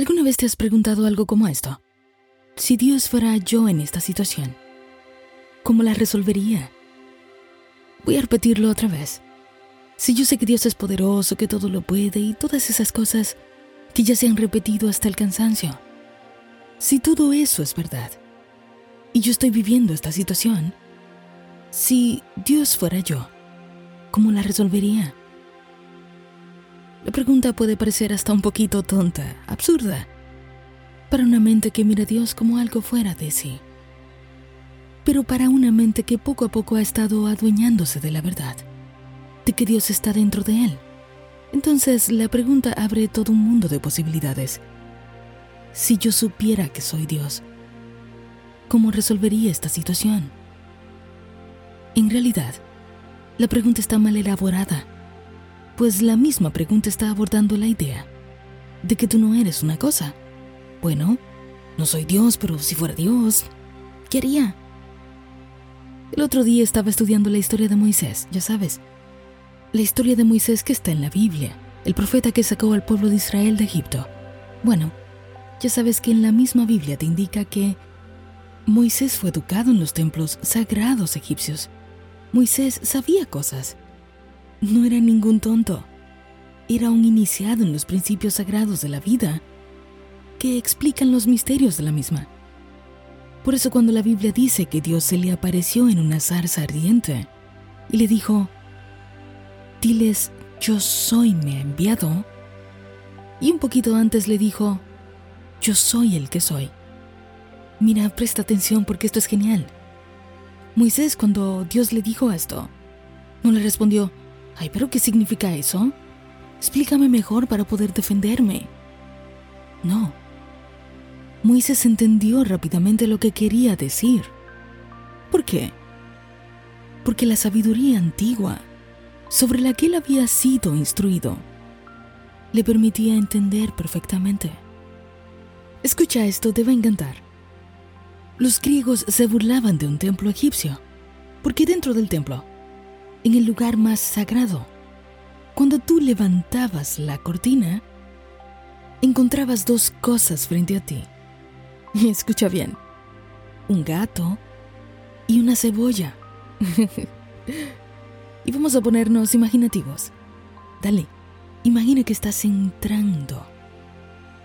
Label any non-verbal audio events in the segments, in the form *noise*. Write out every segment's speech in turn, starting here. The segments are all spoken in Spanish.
¿Alguna vez te has preguntado algo como esto? Si Dios fuera yo en esta situación, ¿cómo la resolvería? Voy a repetirlo otra vez. Si yo sé que Dios es poderoso, que todo lo puede y todas esas cosas que ya se han repetido hasta el cansancio. Si todo eso es verdad, y yo estoy viviendo esta situación, si Dios fuera yo, ¿cómo la resolvería? La pregunta puede parecer hasta un poquito tonta, absurda, para una mente que mira a Dios como algo fuera de sí. Pero para una mente que poco a poco ha estado adueñándose de la verdad, de que Dios está dentro de él. Entonces la pregunta abre todo un mundo de posibilidades. Si yo supiera que soy Dios, ¿cómo resolvería esta situación? En realidad, la pregunta está mal elaborada pues la misma pregunta está abordando la idea de que tú no eres una cosa. Bueno, no soy Dios, pero si fuera Dios, ¿qué haría? El otro día estaba estudiando la historia de Moisés, ya sabes. La historia de Moisés que está en la Biblia, el profeta que sacó al pueblo de Israel de Egipto. Bueno, ya sabes que en la misma Biblia te indica que Moisés fue educado en los templos sagrados egipcios. Moisés sabía cosas. No era ningún tonto. Era un iniciado en los principios sagrados de la vida que explican los misterios de la misma. Por eso cuando la Biblia dice que Dios se le apareció en una zarza ardiente y le dijo, diles, yo soy me ha enviado, y un poquito antes le dijo, yo soy el que soy. Mira, presta atención porque esto es genial. Moisés cuando Dios le dijo esto, no le respondió, Ay, pero ¿qué significa eso? Explícame mejor para poder defenderme. No. Moisés entendió rápidamente lo que quería decir. ¿Por qué? Porque la sabiduría antigua, sobre la que él había sido instruido, le permitía entender perfectamente. Escucha esto, te va a encantar. Los griegos se burlaban de un templo egipcio, porque dentro del templo en el lugar más sagrado. Cuando tú levantabas la cortina, encontrabas dos cosas frente a ti. *laughs* Escucha bien, un gato y una cebolla. *laughs* y vamos a ponernos imaginativos. Dale, imagina que estás entrando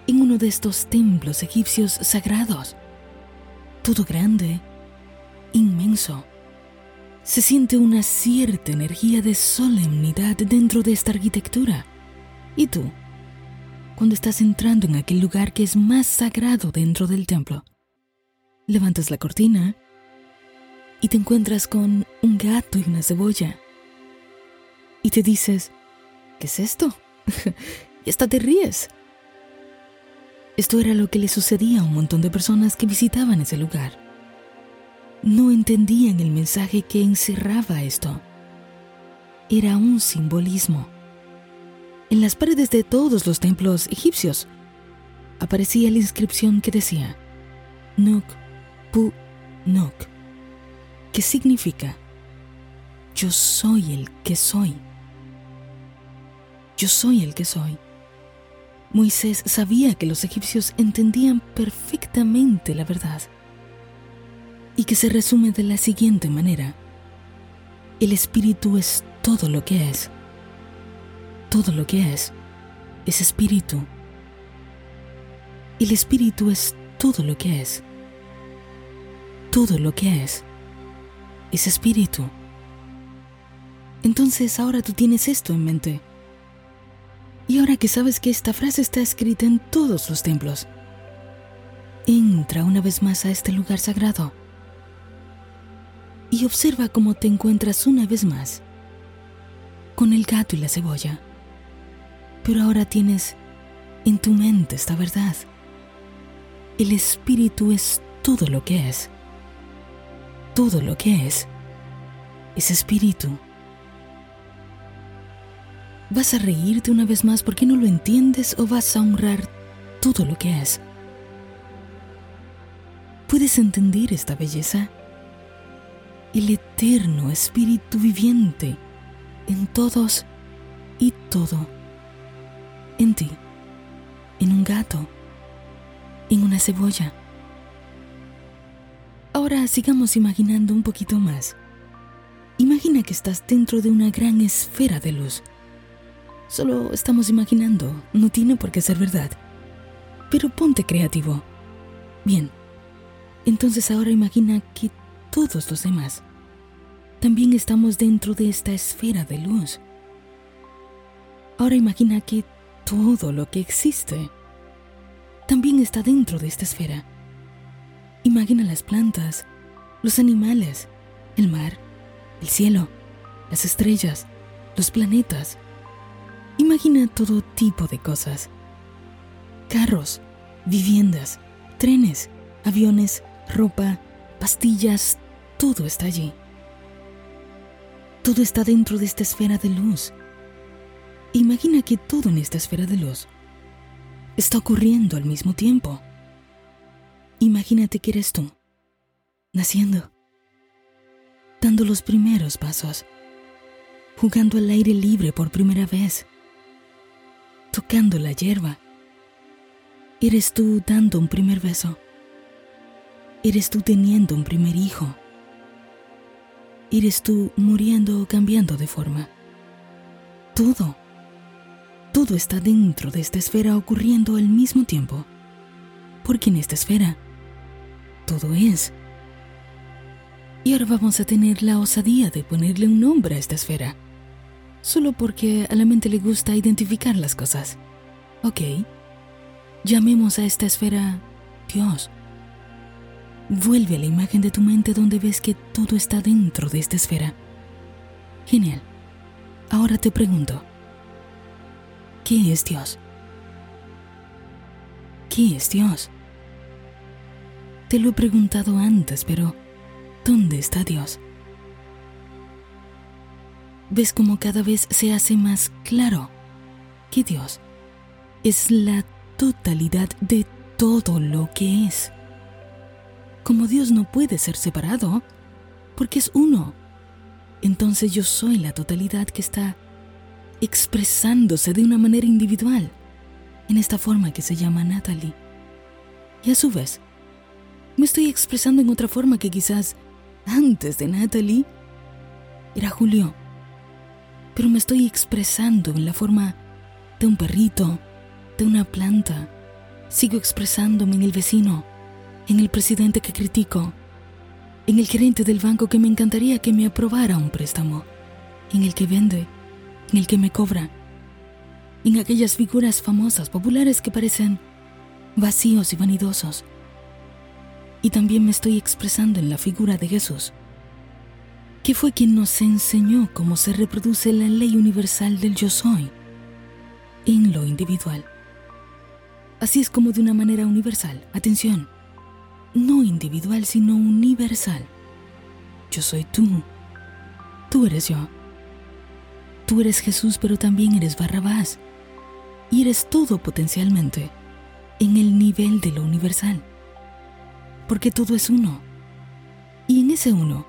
en uno de estos templos egipcios sagrados. Todo grande, inmenso se siente una cierta energía de solemnidad dentro de esta arquitectura. ¿Y tú? Cuando estás entrando en aquel lugar que es más sagrado dentro del templo, levantas la cortina y te encuentras con un gato y una cebolla. Y te dices, ¿qué es esto? *laughs* y hasta te ríes. Esto era lo que le sucedía a un montón de personas que visitaban ese lugar no entendían el mensaje que encerraba esto. Era un simbolismo. En las paredes de todos los templos egipcios aparecía la inscripción que decía Nuk Pu Nuk, que significa Yo soy el que soy. Yo soy el que soy. Moisés sabía que los egipcios entendían perfectamente la verdad y que se resume de la siguiente manera. El espíritu es todo lo que es. Todo lo que es es espíritu. El espíritu es todo lo que es. Todo lo que es es espíritu. Entonces ahora tú tienes esto en mente. Y ahora que sabes que esta frase está escrita en todos los templos, entra una vez más a este lugar sagrado y observa cómo te encuentras una vez más con el gato y la cebolla. Pero ahora tienes en tu mente esta verdad. El espíritu es todo lo que es. Todo lo que es es espíritu. ¿Vas a reírte una vez más porque no lo entiendes o vas a honrar todo lo que es? ¿Puedes entender esta belleza? El eterno Espíritu viviente en todos y todo, en ti, en un gato una cebolla. Ahora sigamos imaginando un poquito más. Imagina que estás dentro de una gran esfera de luz. Solo estamos imaginando, no tiene por qué ser verdad. Pero ponte creativo. Bien, entonces ahora imagina que todos los demás también estamos dentro de esta esfera de luz. Ahora imagina que todo lo que existe también está dentro de esta esfera. Imagina las plantas, los animales, el mar, el cielo, las estrellas, los planetas. Imagina todo tipo de cosas. Carros, viviendas, trenes, aviones, ropa, pastillas, todo está allí. Todo está dentro de esta esfera de luz. Imagina que todo en esta esfera de luz está ocurriendo al mismo tiempo. Imagínate que eres tú, naciendo, dando los primeros pasos, jugando al aire libre por primera vez, tocando la hierba. Eres tú dando un primer beso. Eres tú teniendo un primer hijo. Eres tú muriendo o cambiando de forma. Todo, todo está dentro de esta esfera ocurriendo al mismo tiempo. Porque en esta esfera todo es. Y ahora vamos a tener la osadía de ponerle un nombre a esta esfera. Solo porque a la mente le gusta identificar las cosas. Ok. Llamemos a esta esfera Dios. Vuelve a la imagen de tu mente donde ves que todo está dentro de esta esfera. Genial. Ahora te pregunto, ¿qué es Dios? ¿Qué es Dios? Te lo he preguntado antes, pero ¿dónde está Dios? ¿Ves cómo cada vez se hace más claro que Dios es la totalidad de todo lo que es? Como Dios no puede ser separado, porque es uno. Entonces yo soy la totalidad que está expresándose de una manera individual, en esta forma que se llama Natalie. Y a su vez, me estoy expresando en otra forma que quizás antes de Natalie era Julio. Pero me estoy expresando en la forma de un perrito, de una planta. Sigo expresándome en el vecino, en el presidente que critico, en el gerente del banco que me encantaría que me aprobara un préstamo, en el que vende, en el que me cobra, en aquellas figuras famosas, populares que parecen vacíos y vanidosos. Y también me estoy expresando en la figura de Jesús, que fue quien nos enseñó cómo se reproduce la ley universal del yo soy en lo individual. Así es como de una manera universal, atención, no individual sino universal. Yo soy tú, tú eres yo. Tú eres Jesús, pero también eres Barrabás. Y eres todo potencialmente en el nivel de lo universal porque todo es uno. Y en ese uno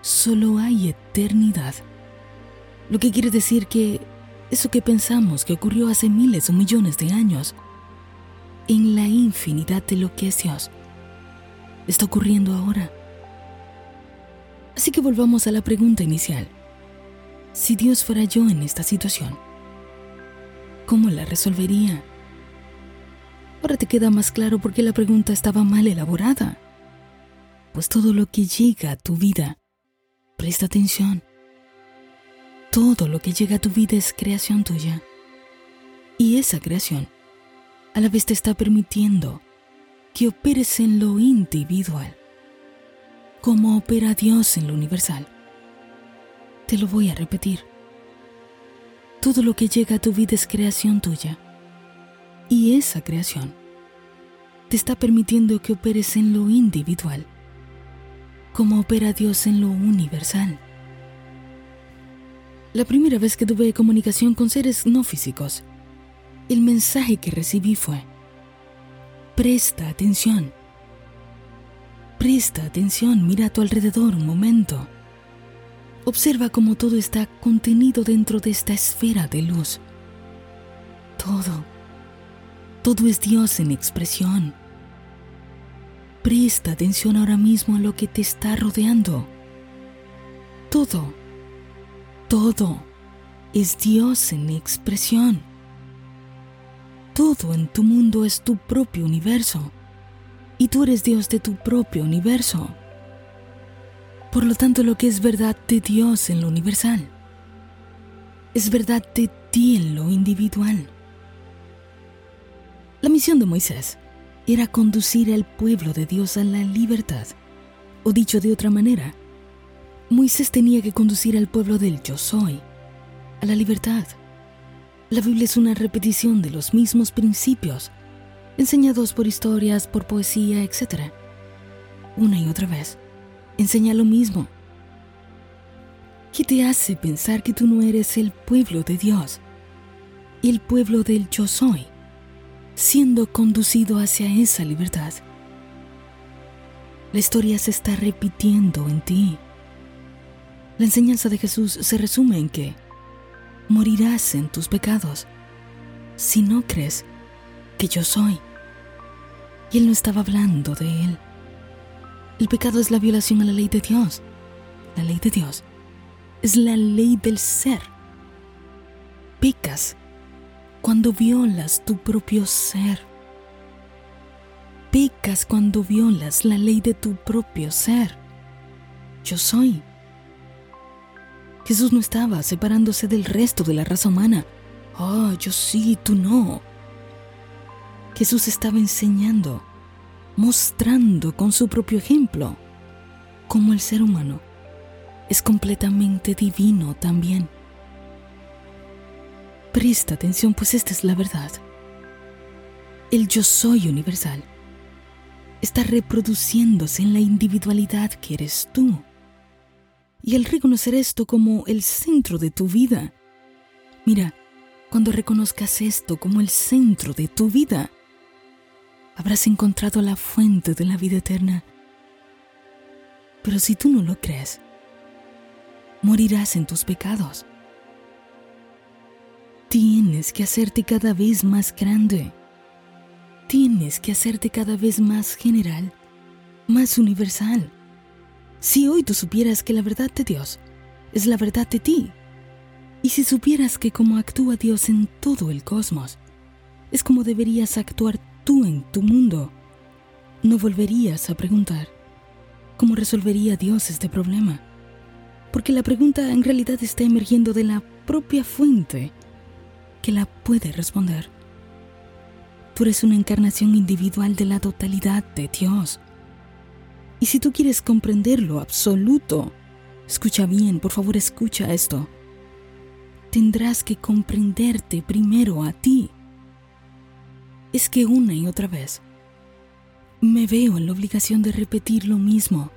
solo hay eternidad. Lo que quiere decir que eso que pensamos que ocurrió hace miles o millones de años, en la infinidad de lo que es Dios, está ocurriendo ahora. Así que volvamos a la pregunta inicial. Si Dios fuera yo en esta situación, ¿cómo la resolvería? Ahora te queda más claro por qué la pregunta estaba mal elaborada. Pues todo lo que llega a tu vida, presta atención. Todo lo que llega a tu vida es creación tuya. Y esa creación a la vez te está permitiendo que operes en lo individual, como opera Dios en lo universal. Te lo voy a repetir. Todo lo que llega a tu vida es creación tuya y esa creación te está permitiendo que operes en lo individual, como opera Dios en lo universal. La primera vez que tuve comunicación con seres no físicos, el mensaje que recibí fue, presta atención, presta atención, mira a tu alrededor un momento. Observa cómo todo está contenido dentro de esta esfera de luz. Todo todo es Dios en expresión, Presta atención ahora mismo a lo que te está rodeando. Todo, todo es Dios en expresión. Todo en tu mundo es tu propio universo y tú eres Dios de tu propio universo. Por lo tanto, lo que es verdad de Dios en lo universal es verdad de ti en lo individual. La misión de Moisés era conducir al pueblo de Dios a la libertad. O dicho de otra manera, Moisés tenía que conducir al pueblo del yo soy a la libertad. La Biblia es una repetición de los mismos principios, enseñados por historias, por poesía, etc. Una y otra vez, enseña lo mismo. ¿Qué te hace pensar que tú no eres el pueblo de Dios? El pueblo del yo soy, siendo conducido hacia esa libertad. La historia se está repitiendo en ti. La enseñanza de Jesús se resume en que morirás en tus pecados si no crees que yo soy. Y él no estaba hablando de él. El pecado es la violación a la ley de Dios. La ley de Dios es la ley del ser. Pecas cuando violas tu propio ser. Pecas cuando violas la ley de tu propio ser. Yo soy. Jesús no estaba separándose del resto de la raza humana. Oh, yo sí, tú no. Jesús estaba enseñando, mostrando con su propio ejemplo cómo el ser humano es completamente divino también. Presta atención, pues esta es la verdad. El yo soy universal está reproduciéndose en la individualidad que eres tú. Y al reconocer esto como el centro de tu vida, mira, cuando reconozcas esto como el centro de tu vida, habrás encontrado la fuente de la vida eterna. Pero si tú no lo crees, morirás en tus pecados. Tienes que hacerte cada vez más grande. Tienes que hacerte cada vez más general, más universal. Si hoy tú supieras que la verdad de Dios es la verdad de ti, y si supieras que como actúa Dios en todo el cosmos, es como deberías actuar tú en tu mundo, no volverías a preguntar, ¿cómo resolvería Dios este problema? porque la pregunta en realidad está emergiendo de la propia fuente que la puede responder. Tú eres una encarnación individual de la totalidad de Dios. Y si tú quieres comprender lo absoluto, escucha bien, por favor escucha esto. Tendrás que comprenderte primero a ti. Es que una y otra vez me veo en la obligación de repetir lo mismo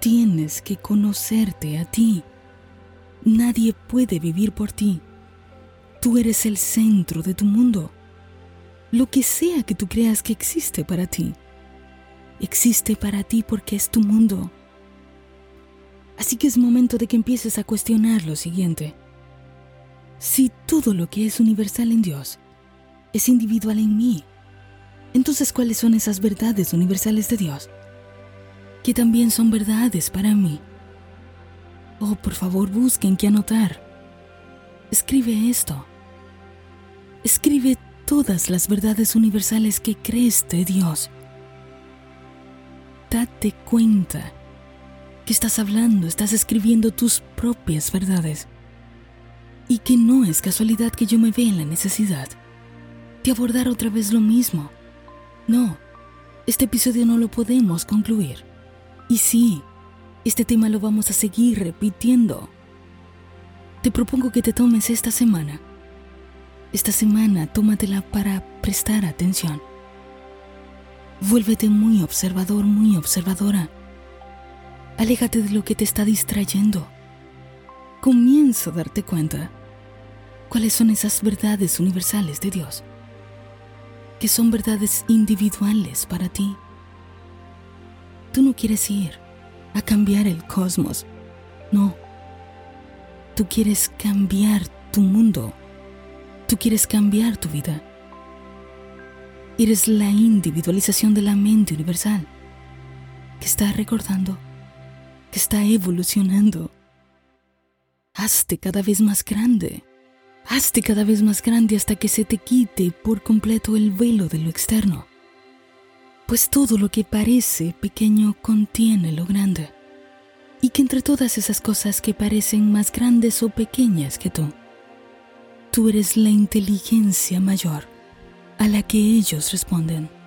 Tienes que conocerte a ti. Nadie puede vivir por ti. Tú eres el centro de tu mundo. Lo que sea que tú creas que existe para ti, existe para ti porque es tu mundo. Así que es momento de que empieces a cuestionar lo siguiente. Si todo lo que es universal en Dios es individual en mí, entonces ¿cuáles son esas verdades universales de Dios? que también son verdades para mí. Oh, por favor, busquen qué anotar. Escribe esto. Escribe todas las verdades universales que crees de Dios. Date cuenta que estás hablando, estás escribiendo tus propias verdades. Y que no es casualidad que yo me vea en la necesidad de abordar otra vez lo mismo. No, este episodio no lo podemos concluir. Y sí, este tema lo vamos a seguir repitiendo. Te propongo que te tomes esta semana. Esta semana tómatela para prestar atención. Vuélvete muy observador, muy observadora. Aléjate de lo que te está distrayendo. Comienza a darte cuenta cuáles son esas verdades universales de Dios, que son verdades individuales para ti. Tú no quieres ir a cambiar el cosmos. No. Tú quieres cambiar tu mundo. Tú quieres cambiar tu vida. Eres la individualización de la mente universal, que está recordando, que está evolucionando. Hazte cada vez más grande. Hazte cada vez más grande hasta que se te quite por completo el velo de lo externo. Pues todo lo que parece pequeño contiene lo grande. Y que entre todas esas cosas que parecen más grandes o pequeñas que tú, tú eres la inteligencia mayor a la que ellos responden.